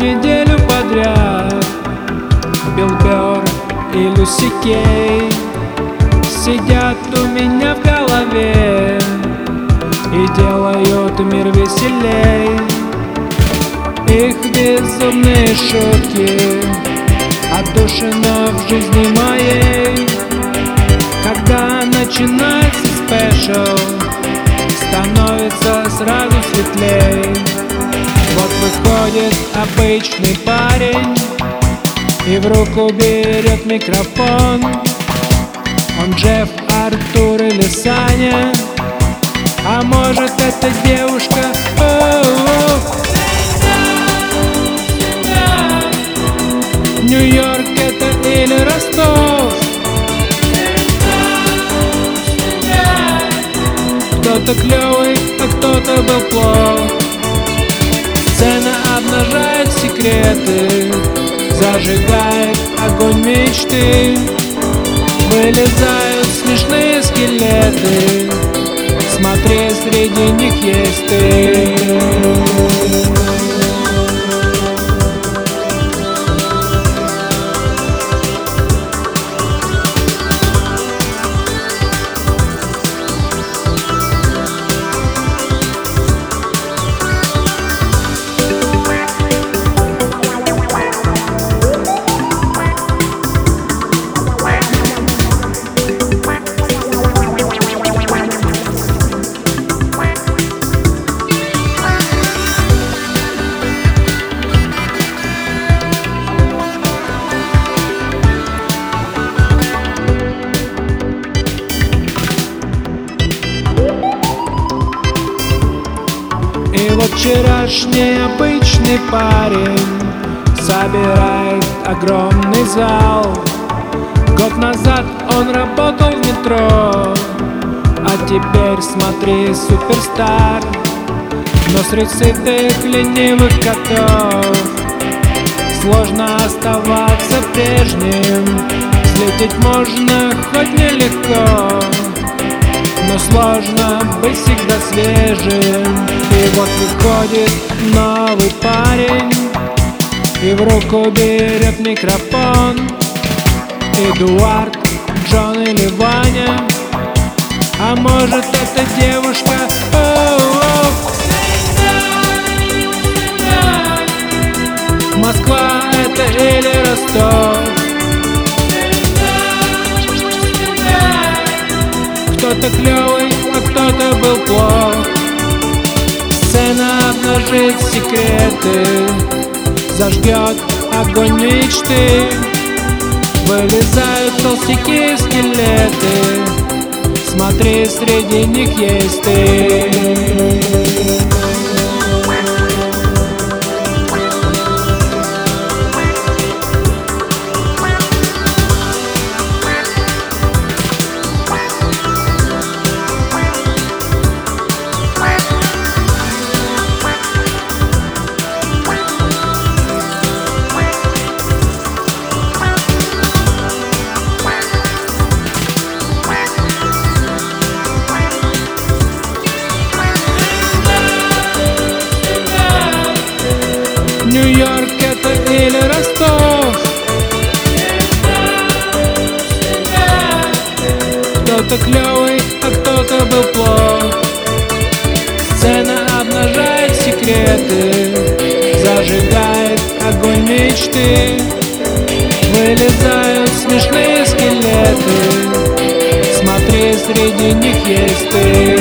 неделю подряд. Билбер и Люси Кей Сидят у меня в голове И делают мир веселей. Их безумные шутки Отдушина в жизни моей. Когда начинается спешл Становится сразу светлей. Вот выходит обычный парень И в руку берет микрофон. Он Джефф, Артур или Саня А может это девушка. Нью-Йорк это или Ростов? Кто-то клевый, а кто-то был секреты. Зажигает огонь мечты. Вылезают смешные скелеты. Смотри, среди них есть ты вчерашний обычный парень Собирает огромный зал. Год назад он работал в метро А теперь смотри, суперстар. Но среди сытых ленивых котов Сложно оставаться прежним. Слететь можно хоть нелегко сложно быть всегда свежим. И вот выходит новый парень И в руку берет микрофон. Эдуард, Джон или Ваня. А может это девушка Кто-то клевый, а кто-то был плох. Сцена обнажит секреты Зажгет огонь мечты. Вылезают толстяки скелеты Смотри, среди них есть ты Нью-Йорк это или Ростов? Кто-то клевый, а кто-то был плох. Сцена обнажает секреты Зажигает огонь мечты. Вылезают смешные скелеты. Смотри, среди них есть ты